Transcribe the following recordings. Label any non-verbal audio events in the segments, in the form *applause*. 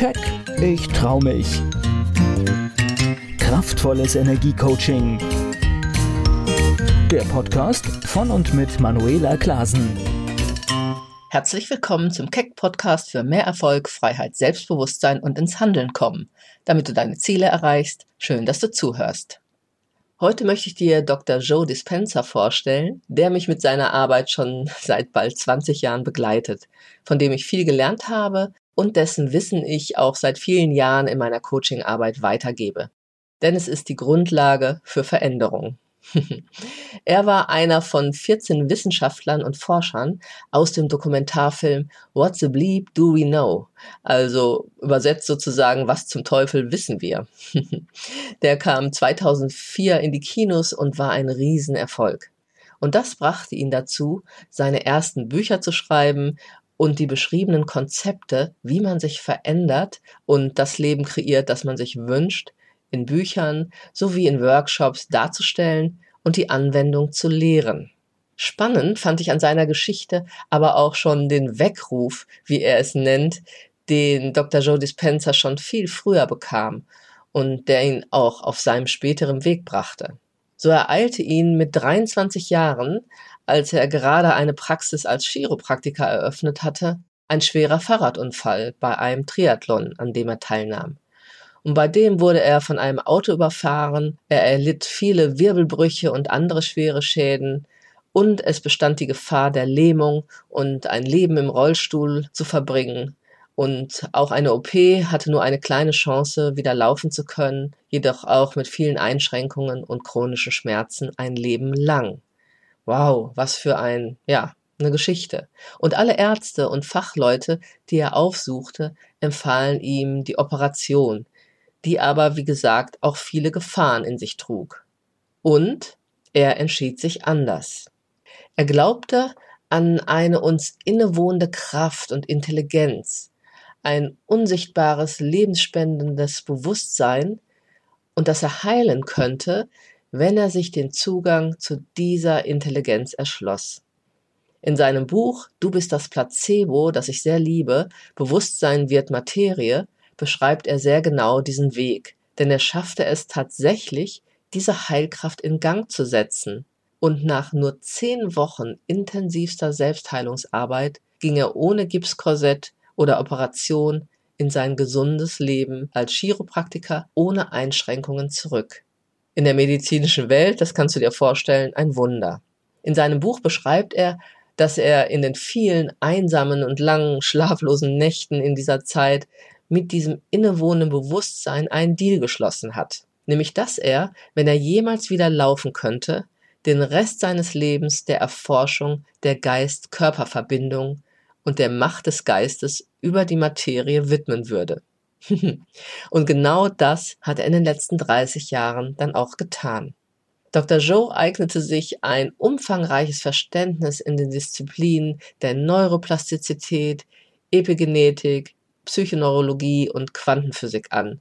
Keck, ich trau mich. Kraftvolles Energiecoaching. Der Podcast von und mit Manuela Klasen. Herzlich willkommen zum Keck Podcast für mehr Erfolg, Freiheit, Selbstbewusstsein und ins Handeln kommen. Damit du deine Ziele erreichst, schön, dass du zuhörst. Heute möchte ich dir Dr. Joe Dispenza vorstellen, der mich mit seiner Arbeit schon seit bald 20 Jahren begleitet, von dem ich viel gelernt habe und dessen Wissen ich auch seit vielen Jahren in meiner Coachingarbeit weitergebe. Denn es ist die Grundlage für Veränderung. *laughs* er war einer von 14 Wissenschaftlern und Forschern aus dem Dokumentarfilm What the Bleep Do We Know? Also übersetzt sozusagen, was zum Teufel wissen wir? *laughs* Der kam 2004 in die Kinos und war ein Riesenerfolg. Und das brachte ihn dazu, seine ersten Bücher zu schreiben und die beschriebenen Konzepte, wie man sich verändert und das Leben kreiert, das man sich wünscht, in Büchern sowie in Workshops darzustellen und die Anwendung zu lehren. Spannend fand ich an seiner Geschichte aber auch schon den Weckruf, wie er es nennt, den Dr. Joe Dispenza schon viel früher bekam und der ihn auch auf seinem späteren Weg brachte. So ereilte ihn mit 23 Jahren, als er gerade eine Praxis als Chiropraktiker eröffnet hatte, ein schwerer Fahrradunfall bei einem Triathlon, an dem er teilnahm. Und bei dem wurde er von einem Auto überfahren, er erlitt viele Wirbelbrüche und andere schwere Schäden, und es bestand die Gefahr der Lähmung und ein Leben im Rollstuhl zu verbringen. Und auch eine OP hatte nur eine kleine Chance, wieder laufen zu können, jedoch auch mit vielen Einschränkungen und chronischen Schmerzen ein Leben lang. Wow, was für ein, ja, eine Geschichte. Und alle Ärzte und Fachleute, die er aufsuchte, empfahlen ihm die Operation, die aber, wie gesagt, auch viele Gefahren in sich trug. Und er entschied sich anders. Er glaubte an eine uns innewohnende Kraft und Intelligenz, ein unsichtbares, lebensspendendes Bewusstsein und dass er heilen könnte, wenn er sich den Zugang zu dieser Intelligenz erschloss. In seinem Buch Du bist das Placebo, das ich sehr liebe, Bewusstsein wird Materie, beschreibt er sehr genau diesen Weg, denn er schaffte es tatsächlich, diese Heilkraft in Gang zu setzen. Und nach nur zehn Wochen intensivster Selbstheilungsarbeit ging er ohne Gipskorsett oder Operation in sein gesundes Leben als Chiropraktiker ohne Einschränkungen zurück. In der medizinischen Welt, das kannst du dir vorstellen, ein Wunder. In seinem Buch beschreibt er, dass er in den vielen einsamen und langen schlaflosen Nächten in dieser Zeit mit diesem innewohnenden Bewusstsein einen Deal geschlossen hat. Nämlich, dass er, wenn er jemals wieder laufen könnte, den Rest seines Lebens der Erforschung der Geist-Körper-Verbindung und der Macht des Geistes über die Materie widmen würde. *laughs* und genau das hat er in den letzten 30 Jahren dann auch getan. Dr. Joe eignete sich ein umfangreiches Verständnis in den Disziplinen der Neuroplastizität, Epigenetik, Psychoneurologie und Quantenphysik an,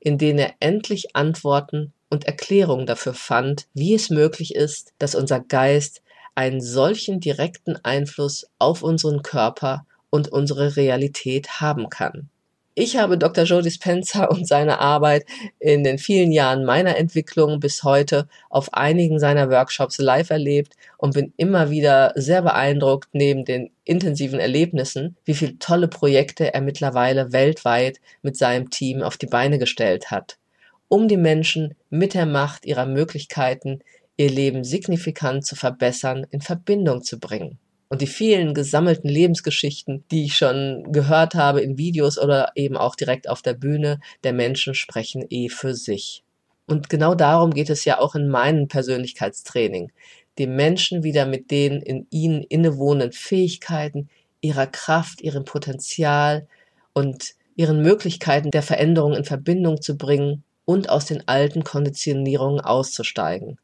in denen er endlich Antworten und Erklärungen dafür fand, wie es möglich ist, dass unser Geist einen solchen direkten Einfluss auf unseren Körper und unsere Realität haben kann. Ich habe Dr. Joe Dispenza und seine Arbeit in den vielen Jahren meiner Entwicklung bis heute auf einigen seiner Workshops live erlebt und bin immer wieder sehr beeindruckt neben den intensiven Erlebnissen, wie viele tolle Projekte er mittlerweile weltweit mit seinem Team auf die Beine gestellt hat, um die Menschen mit der Macht ihrer Möglichkeiten ihr Leben signifikant zu verbessern in Verbindung zu bringen. Und die vielen gesammelten Lebensgeschichten, die ich schon gehört habe in Videos oder eben auch direkt auf der Bühne der Menschen, sprechen eh für sich. Und genau darum geht es ja auch in meinem Persönlichkeitstraining, die Menschen wieder mit den in ihnen innewohnenden Fähigkeiten, ihrer Kraft, ihrem Potenzial und ihren Möglichkeiten der Veränderung in Verbindung zu bringen und aus den alten Konditionierungen auszusteigen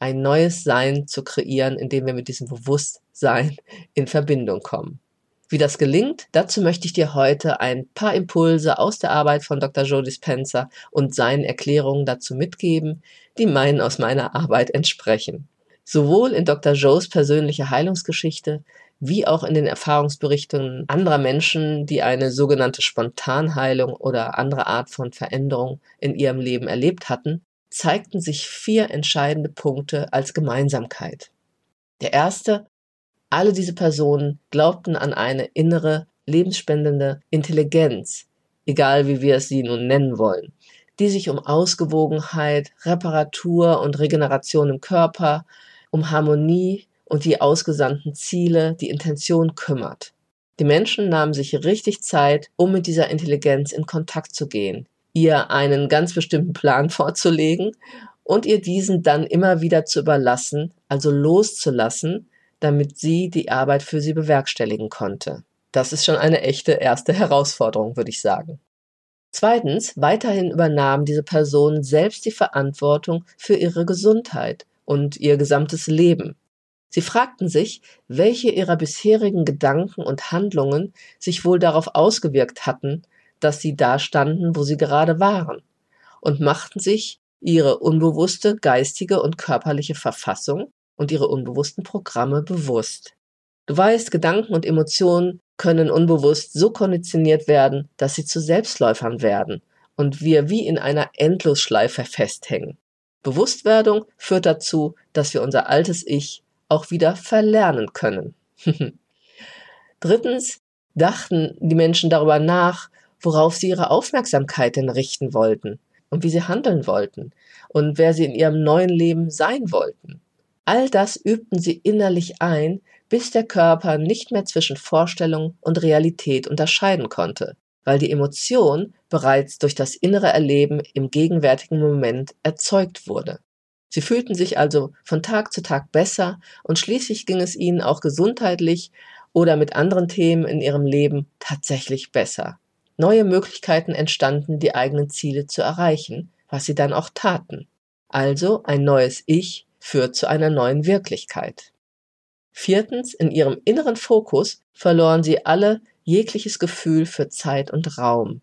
ein neues Sein zu kreieren, indem wir mit diesem Bewusstsein in Verbindung kommen. Wie das gelingt, dazu möchte ich dir heute ein paar Impulse aus der Arbeit von Dr. Joe Dispenza und seinen Erklärungen dazu mitgeben, die meinen aus meiner Arbeit entsprechen. Sowohl in Dr. Joes persönliche Heilungsgeschichte wie auch in den Erfahrungsberichten anderer Menschen, die eine sogenannte Spontanheilung oder andere Art von Veränderung in ihrem Leben erlebt hatten, zeigten sich vier entscheidende Punkte als Gemeinsamkeit. Der erste, alle diese Personen glaubten an eine innere, lebensspendende Intelligenz, egal wie wir es sie nun nennen wollen, die sich um Ausgewogenheit, Reparatur und Regeneration im Körper, um Harmonie und die ausgesandten Ziele, die Intention kümmert. Die Menschen nahmen sich richtig Zeit, um mit dieser Intelligenz in Kontakt zu gehen, ihr einen ganz bestimmten Plan vorzulegen und ihr diesen dann immer wieder zu überlassen, also loszulassen, damit sie die Arbeit für sie bewerkstelligen konnte. Das ist schon eine echte erste Herausforderung, würde ich sagen. Zweitens, weiterhin übernahm diese Person selbst die Verantwortung für ihre Gesundheit und ihr gesamtes Leben. Sie fragten sich, welche ihrer bisherigen Gedanken und Handlungen sich wohl darauf ausgewirkt hatten, dass sie da standen, wo sie gerade waren, und machten sich ihre unbewusste geistige und körperliche Verfassung und ihre unbewussten Programme bewusst. Du weißt, Gedanken und Emotionen können unbewusst so konditioniert werden, dass sie zu Selbstläufern werden und wir wie in einer Endlosschleife festhängen. Bewusstwerdung führt dazu, dass wir unser altes Ich auch wieder verlernen können. *laughs* Drittens dachten die Menschen darüber nach, worauf sie ihre Aufmerksamkeit denn richten wollten und wie sie handeln wollten und wer sie in ihrem neuen Leben sein wollten. All das übten sie innerlich ein, bis der Körper nicht mehr zwischen Vorstellung und Realität unterscheiden konnte, weil die Emotion bereits durch das innere Erleben im gegenwärtigen Moment erzeugt wurde. Sie fühlten sich also von Tag zu Tag besser und schließlich ging es ihnen auch gesundheitlich oder mit anderen Themen in ihrem Leben tatsächlich besser. Neue Möglichkeiten entstanden, die eigenen Ziele zu erreichen, was sie dann auch taten. Also ein neues Ich führt zu einer neuen Wirklichkeit. Viertens, in ihrem inneren Fokus verloren sie alle jegliches Gefühl für Zeit und Raum.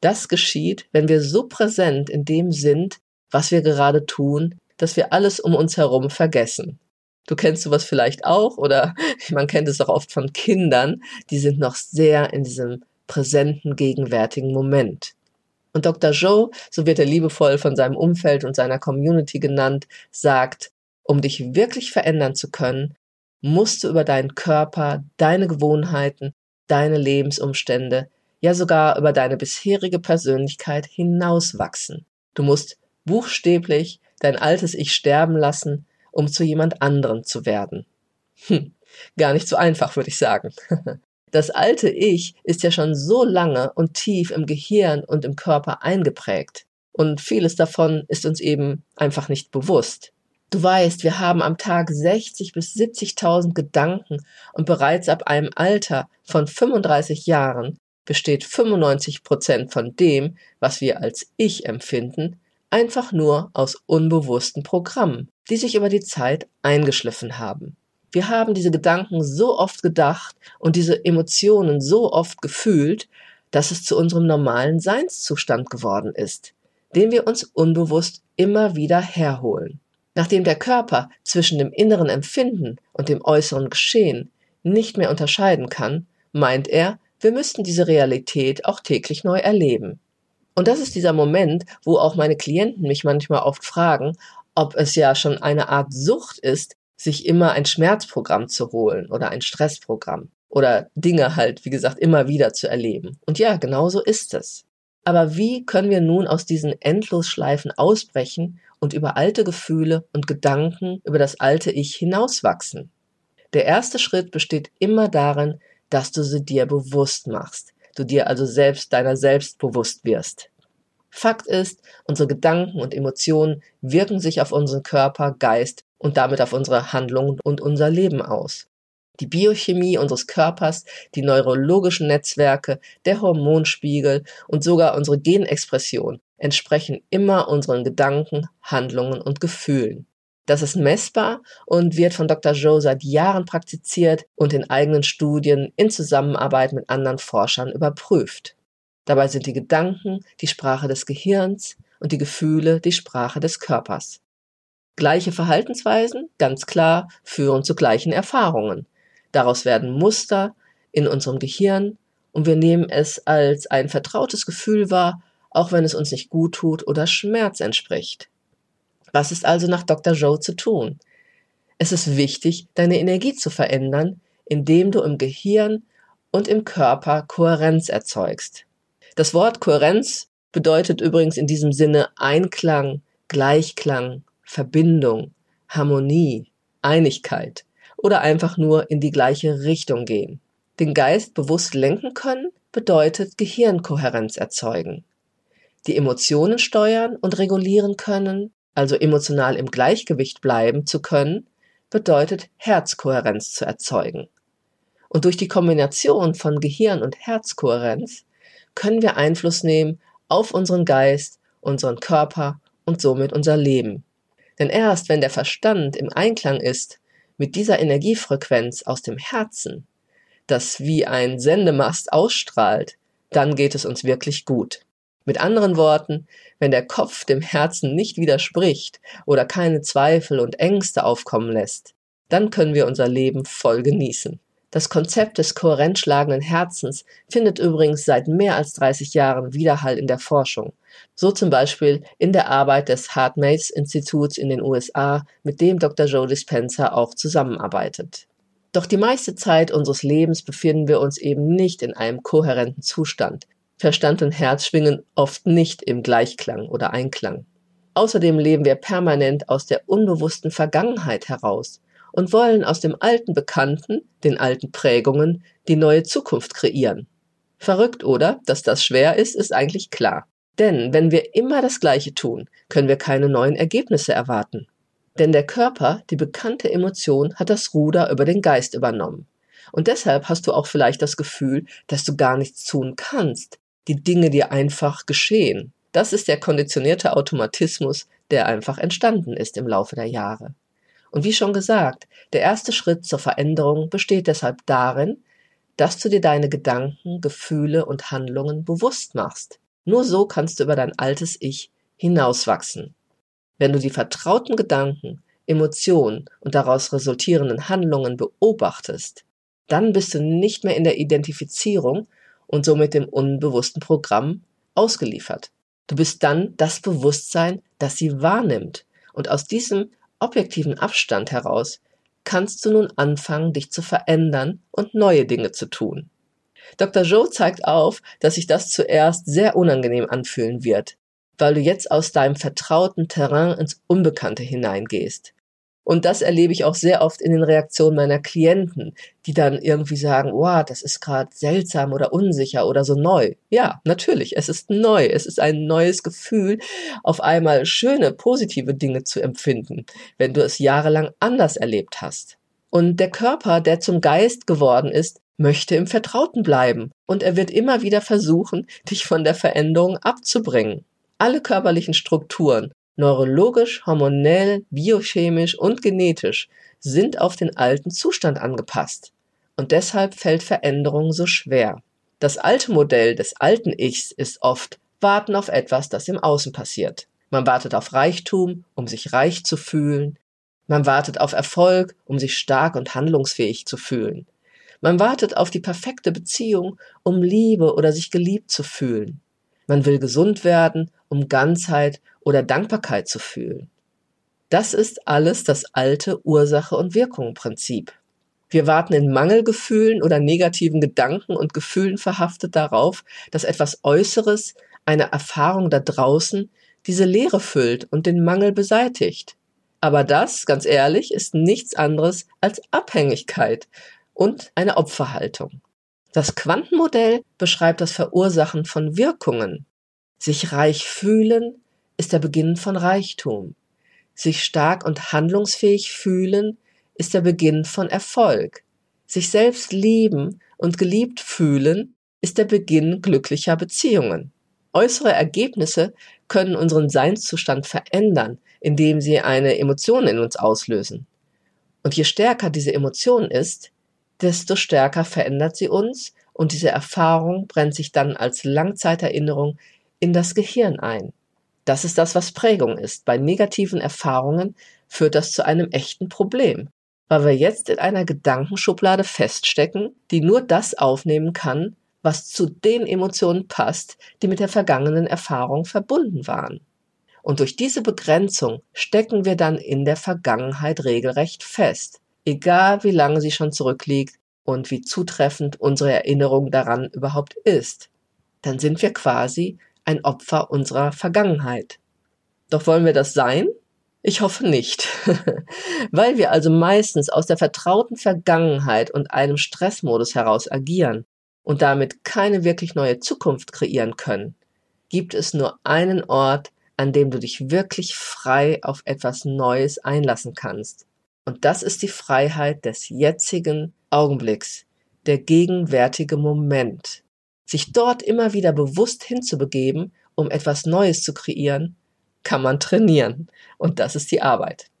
Das geschieht, wenn wir so präsent in dem sind, was wir gerade tun, dass wir alles um uns herum vergessen. Du kennst sowas vielleicht auch oder *laughs* man kennt es auch oft von Kindern, die sind noch sehr in diesem präsenten, gegenwärtigen Moment. Und Dr. Joe, so wird er liebevoll von seinem Umfeld und seiner Community genannt, sagt, um dich wirklich verändern zu können, musst du über deinen Körper, deine Gewohnheiten, deine Lebensumstände, ja sogar über deine bisherige Persönlichkeit hinauswachsen. Du musst buchstäblich dein altes Ich sterben lassen, um zu jemand anderem zu werden. Hm, gar nicht so einfach, würde ich sagen. *laughs* Das alte Ich ist ja schon so lange und tief im Gehirn und im Körper eingeprägt. Und vieles davon ist uns eben einfach nicht bewusst. Du weißt, wir haben am Tag 60 bis 70.000 Gedanken und bereits ab einem Alter von 35 Jahren besteht 95 Prozent von dem, was wir als Ich empfinden, einfach nur aus unbewussten Programmen, die sich über die Zeit eingeschliffen haben. Wir haben diese Gedanken so oft gedacht und diese Emotionen so oft gefühlt, dass es zu unserem normalen Seinszustand geworden ist, den wir uns unbewusst immer wieder herholen. Nachdem der Körper zwischen dem inneren Empfinden und dem äußeren Geschehen nicht mehr unterscheiden kann, meint er, wir müssten diese Realität auch täglich neu erleben. Und das ist dieser Moment, wo auch meine Klienten mich manchmal oft fragen, ob es ja schon eine Art Sucht ist, sich immer ein Schmerzprogramm zu holen oder ein Stressprogramm oder Dinge halt, wie gesagt, immer wieder zu erleben. Und ja, genau so ist es. Aber wie können wir nun aus diesen Endlosschleifen ausbrechen und über alte Gefühle und Gedanken über das alte Ich hinauswachsen? Der erste Schritt besteht immer darin, dass du sie dir bewusst machst, du dir also selbst deiner selbst bewusst wirst. Fakt ist, unsere Gedanken und Emotionen wirken sich auf unseren Körper, Geist und damit auf unsere Handlungen und unser Leben aus. Die Biochemie unseres Körpers, die neurologischen Netzwerke, der Hormonspiegel und sogar unsere Genexpression entsprechen immer unseren Gedanken, Handlungen und Gefühlen. Das ist messbar und wird von Dr. Joe seit Jahren praktiziert und in eigenen Studien in Zusammenarbeit mit anderen Forschern überprüft. Dabei sind die Gedanken die Sprache des Gehirns und die Gefühle die Sprache des Körpers. Gleiche Verhaltensweisen, ganz klar, führen zu gleichen Erfahrungen. Daraus werden Muster in unserem Gehirn und wir nehmen es als ein vertrautes Gefühl wahr, auch wenn es uns nicht gut tut oder Schmerz entspricht. Was ist also nach Dr. Joe zu tun? Es ist wichtig, deine Energie zu verändern, indem du im Gehirn und im Körper Kohärenz erzeugst. Das Wort Kohärenz bedeutet übrigens in diesem Sinne Einklang, Gleichklang, Verbindung, Harmonie, Einigkeit oder einfach nur in die gleiche Richtung gehen. Den Geist bewusst lenken können bedeutet Gehirnkohärenz erzeugen. Die Emotionen steuern und regulieren können, also emotional im Gleichgewicht bleiben zu können, bedeutet Herzkohärenz zu erzeugen. Und durch die Kombination von Gehirn und Herzkohärenz können wir Einfluss nehmen auf unseren Geist, unseren Körper und somit unser Leben. Denn erst wenn der Verstand im Einklang ist mit dieser Energiefrequenz aus dem Herzen, das wie ein Sendemast ausstrahlt, dann geht es uns wirklich gut. Mit anderen Worten, wenn der Kopf dem Herzen nicht widerspricht oder keine Zweifel und Ängste aufkommen lässt, dann können wir unser Leben voll genießen. Das Konzept des kohärent schlagenden Herzens findet übrigens seit mehr als 30 Jahren Widerhall in der Forschung. So zum Beispiel in der Arbeit des HeartMates Instituts in den USA, mit dem Dr. Joe Dispenza auch zusammenarbeitet. Doch die meiste Zeit unseres Lebens befinden wir uns eben nicht in einem kohärenten Zustand. Verstand und Herz schwingen oft nicht im Gleichklang oder Einklang. Außerdem leben wir permanent aus der unbewussten Vergangenheit heraus und wollen aus dem alten Bekannten, den alten Prägungen, die neue Zukunft kreieren. Verrückt, oder? Dass das schwer ist, ist eigentlich klar. Denn wenn wir immer das Gleiche tun, können wir keine neuen Ergebnisse erwarten. Denn der Körper, die bekannte Emotion, hat das Ruder über den Geist übernommen. Und deshalb hast du auch vielleicht das Gefühl, dass du gar nichts tun kannst, die Dinge dir einfach geschehen. Das ist der konditionierte Automatismus, der einfach entstanden ist im Laufe der Jahre. Und wie schon gesagt, der erste Schritt zur Veränderung besteht deshalb darin, dass du dir deine Gedanken, Gefühle und Handlungen bewusst machst. Nur so kannst du über dein altes Ich hinauswachsen. Wenn du die vertrauten Gedanken, Emotionen und daraus resultierenden Handlungen beobachtest, dann bist du nicht mehr in der Identifizierung und somit dem unbewussten Programm ausgeliefert. Du bist dann das Bewusstsein, das sie wahrnimmt. Und aus diesem objektiven Abstand heraus kannst du nun anfangen, dich zu verändern und neue Dinge zu tun. Dr. Joe zeigt auf, dass sich das zuerst sehr unangenehm anfühlen wird, weil du jetzt aus deinem vertrauten Terrain ins Unbekannte hineingehst. Und das erlebe ich auch sehr oft in den Reaktionen meiner Klienten, die dann irgendwie sagen, wow, das ist gerade seltsam oder unsicher oder so neu. Ja, natürlich, es ist neu, es ist ein neues Gefühl, auf einmal schöne, positive Dinge zu empfinden, wenn du es jahrelang anders erlebt hast. Und der Körper, der zum Geist geworden ist, möchte im Vertrauten bleiben und er wird immer wieder versuchen, dich von der Veränderung abzubringen. Alle körperlichen Strukturen, neurologisch, hormonell, biochemisch und genetisch sind auf den alten Zustand angepasst. Und deshalb fällt Veränderung so schwer. Das alte Modell des alten Ichs ist oft warten auf etwas, das im Außen passiert. Man wartet auf Reichtum, um sich reich zu fühlen. Man wartet auf Erfolg, um sich stark und handlungsfähig zu fühlen. Man wartet auf die perfekte Beziehung, um Liebe oder sich geliebt zu fühlen. Man will gesund werden, um Ganzheit oder Dankbarkeit zu fühlen. Das ist alles das alte Ursache- und Wirkung-Prinzip. Wir warten in Mangelgefühlen oder negativen Gedanken und Gefühlen verhaftet darauf, dass etwas Äußeres, eine Erfahrung da draußen, diese Leere füllt und den Mangel beseitigt. Aber das, ganz ehrlich, ist nichts anderes als Abhängigkeit und eine Opferhaltung. Das Quantenmodell beschreibt das Verursachen von Wirkungen. Sich reich fühlen ist der Beginn von Reichtum. Sich stark und handlungsfähig fühlen ist der Beginn von Erfolg. Sich selbst lieben und geliebt fühlen ist der Beginn glücklicher Beziehungen. Äußere Ergebnisse können unseren Seinszustand verändern, indem sie eine Emotion in uns auslösen. Und je stärker diese Emotion ist, desto stärker verändert sie uns und diese Erfahrung brennt sich dann als Langzeiterinnerung in das Gehirn ein. Das ist das, was Prägung ist. Bei negativen Erfahrungen führt das zu einem echten Problem. weil wir jetzt in einer Gedankenschublade feststecken, die nur das aufnehmen kann, was zu den Emotionen passt, die mit der vergangenen Erfahrung verbunden waren. Und durch diese Begrenzung stecken wir dann in der Vergangenheit regelrecht fest, egal wie lange sie schon zurückliegt und wie zutreffend unsere Erinnerung daran überhaupt ist. Dann sind wir quasi ein Opfer unserer Vergangenheit. Doch wollen wir das sein? Ich hoffe nicht. *laughs* Weil wir also meistens aus der vertrauten Vergangenheit und einem Stressmodus heraus agieren und damit keine wirklich neue Zukunft kreieren können, gibt es nur einen Ort, an dem du dich wirklich frei auf etwas Neues einlassen kannst. Und das ist die Freiheit des jetzigen Augenblicks, der gegenwärtige Moment. Sich dort immer wieder bewusst hinzubegeben, um etwas Neues zu kreieren, kann man trainieren. Und das ist die Arbeit.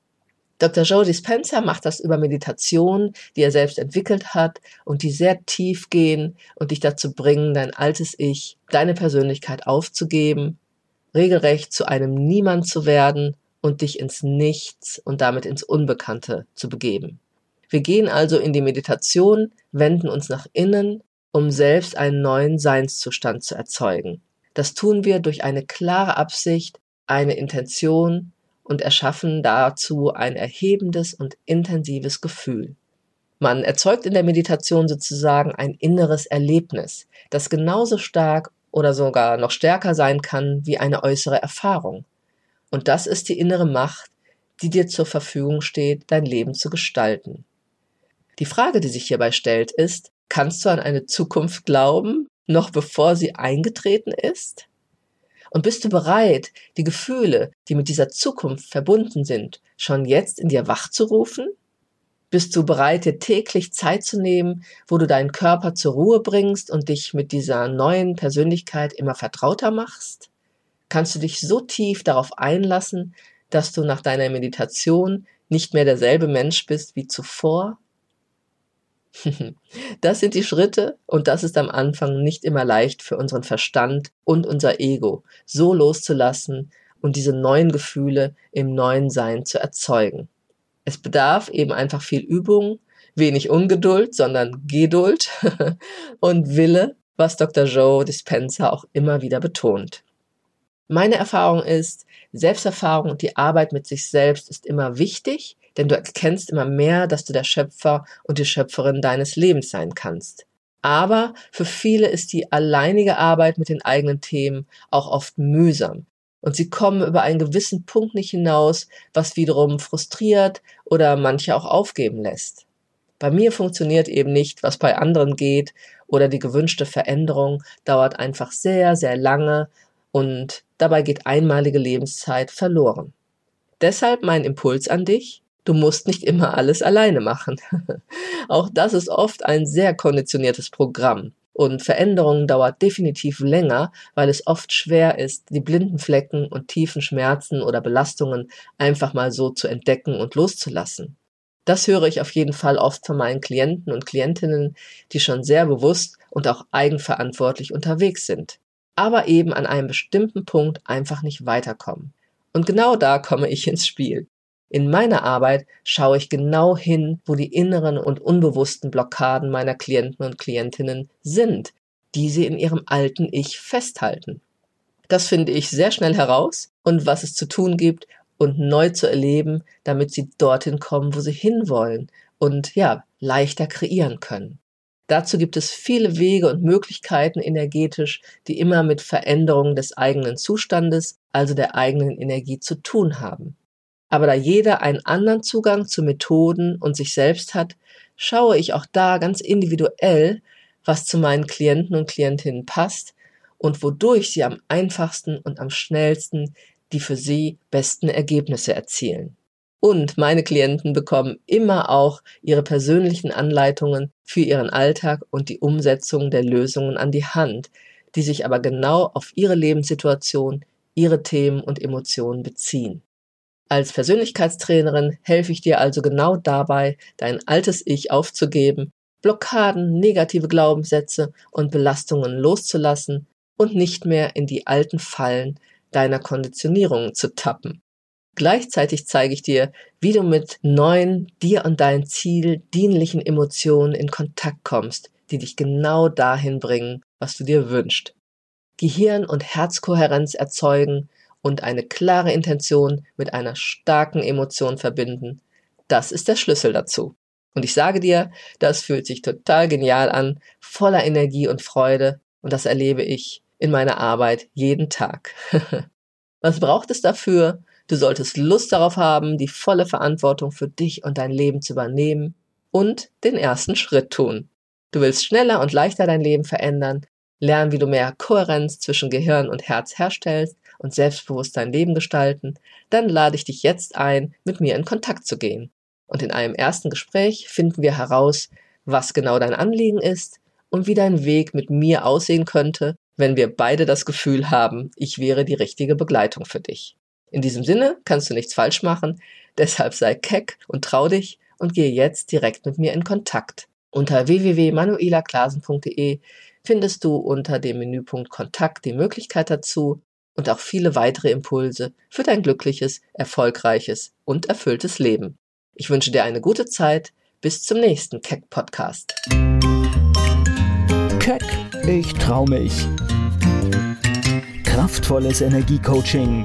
Dr. Joe Dispenza macht das über Meditation, die er selbst entwickelt hat und die sehr tief gehen und dich dazu bringen, dein altes Ich, deine Persönlichkeit aufzugeben, regelrecht zu einem Niemand zu werden und dich ins Nichts und damit ins Unbekannte zu begeben. Wir gehen also in die Meditation, wenden uns nach innen, um selbst einen neuen Seinszustand zu erzeugen. Das tun wir durch eine klare Absicht, eine Intention und erschaffen dazu ein erhebendes und intensives Gefühl. Man erzeugt in der Meditation sozusagen ein inneres Erlebnis, das genauso stark oder sogar noch stärker sein kann wie eine äußere Erfahrung. Und das ist die innere Macht, die dir zur Verfügung steht, dein Leben zu gestalten. Die Frage, die sich hierbei stellt, ist, kannst du an eine Zukunft glauben, noch bevor sie eingetreten ist? Und bist du bereit, die Gefühle, die mit dieser Zukunft verbunden sind, schon jetzt in dir wachzurufen? Bist du bereit, dir täglich Zeit zu nehmen, wo du deinen Körper zur Ruhe bringst und dich mit dieser neuen Persönlichkeit immer vertrauter machst? Kannst du dich so tief darauf einlassen, dass du nach deiner Meditation nicht mehr derselbe Mensch bist wie zuvor? *laughs* Das sind die Schritte und das ist am Anfang nicht immer leicht für unseren Verstand und unser Ego, so loszulassen und diese neuen Gefühle im neuen Sein zu erzeugen. Es bedarf eben einfach viel Übung, wenig Ungeduld, sondern Geduld *laughs* und Wille, was Dr. Joe Dispenza auch immer wieder betont. Meine Erfahrung ist, Selbsterfahrung und die Arbeit mit sich selbst ist immer wichtig, denn du erkennst immer mehr, dass du der Schöpfer und die Schöpferin deines Lebens sein kannst. Aber für viele ist die alleinige Arbeit mit den eigenen Themen auch oft mühsam. Und sie kommen über einen gewissen Punkt nicht hinaus, was wiederum frustriert oder manche auch aufgeben lässt. Bei mir funktioniert eben nicht, was bei anderen geht, oder die gewünschte Veränderung dauert einfach sehr, sehr lange und dabei geht einmalige Lebenszeit verloren. Deshalb mein Impuls an dich, Du musst nicht immer alles alleine machen. *laughs* Auch das ist oft ein sehr konditioniertes Programm. Und Veränderung dauert definitiv länger, weil es oft schwer ist, die blinden Flecken und tiefen Schmerzen oder Belastungen einfach mal so zu entdecken und loszulassen. Das höre ich auf jeden Fall oft von meinen Klienten und Klientinnen, die schon sehr bewusst und auch eigenverantwortlich unterwegs sind, aber eben an einem bestimmten Punkt einfach nicht weiterkommen. Und genau da komme ich ins Spiel. In meiner Arbeit schaue ich genau hin, wo die inneren und unbewussten Blockaden meiner Klienten und Klientinnen sind, die sie in ihrem alten Ich festhalten. Das finde ich sehr schnell heraus und was es zu tun gibt und neu zu erleben, damit sie dorthin kommen, wo sie hinwollen und ja, leichter kreieren können. Dazu gibt es viele Wege und Möglichkeiten energetisch, die immer mit Veränderungen des eigenen Zustandes, also der eigenen Energie zu tun haben. Aber da jeder einen anderen Zugang zu Methoden und sich selbst hat, schaue ich auch da ganz individuell, was zu meinen Klienten und Klientinnen passt und wodurch sie am einfachsten und am schnellsten die für sie besten Ergebnisse erzielen. Und meine Klienten bekommen immer auch ihre persönlichen Anleitungen für ihren Alltag und die Umsetzung der Lösungen an die Hand, die sich aber genau auf ihre Lebenssituation, ihre Themen und Emotionen beziehen. Als Persönlichkeitstrainerin helfe ich dir also genau dabei, dein altes Ich aufzugeben, Blockaden, negative Glaubenssätze und Belastungen loszulassen und nicht mehr in die alten Fallen deiner Konditionierung zu tappen. Gleichzeitig zeige ich dir, wie du mit neuen, dir und dein Ziel dienlichen Emotionen in Kontakt kommst, die dich genau dahin bringen, was du dir wünschst. Gehirn- und Herzkohärenz erzeugen und eine klare Intention mit einer starken Emotion verbinden. Das ist der Schlüssel dazu. Und ich sage dir, das fühlt sich total genial an, voller Energie und Freude. Und das erlebe ich in meiner Arbeit jeden Tag. *laughs* Was braucht es dafür? Du solltest Lust darauf haben, die volle Verantwortung für dich und dein Leben zu übernehmen und den ersten Schritt tun. Du willst schneller und leichter dein Leben verändern, lernen, wie du mehr Kohärenz zwischen Gehirn und Herz herstellst und selbstbewusst dein Leben gestalten, dann lade ich dich jetzt ein, mit mir in Kontakt zu gehen. Und in einem ersten Gespräch finden wir heraus, was genau dein Anliegen ist und wie dein Weg mit mir aussehen könnte, wenn wir beide das Gefühl haben, ich wäre die richtige Begleitung für dich. In diesem Sinne kannst du nichts falsch machen, deshalb sei keck und trau dich und gehe jetzt direkt mit mir in Kontakt. Unter www.manuelaklasen.de findest du unter dem Menüpunkt Kontakt die Möglichkeit dazu und auch viele weitere Impulse für dein glückliches, erfolgreiches und erfülltes Leben. Ich wünsche dir eine gute Zeit. Bis zum nächsten Keck Podcast. Keck, ich trau mich. Kraftvolles Energiecoaching.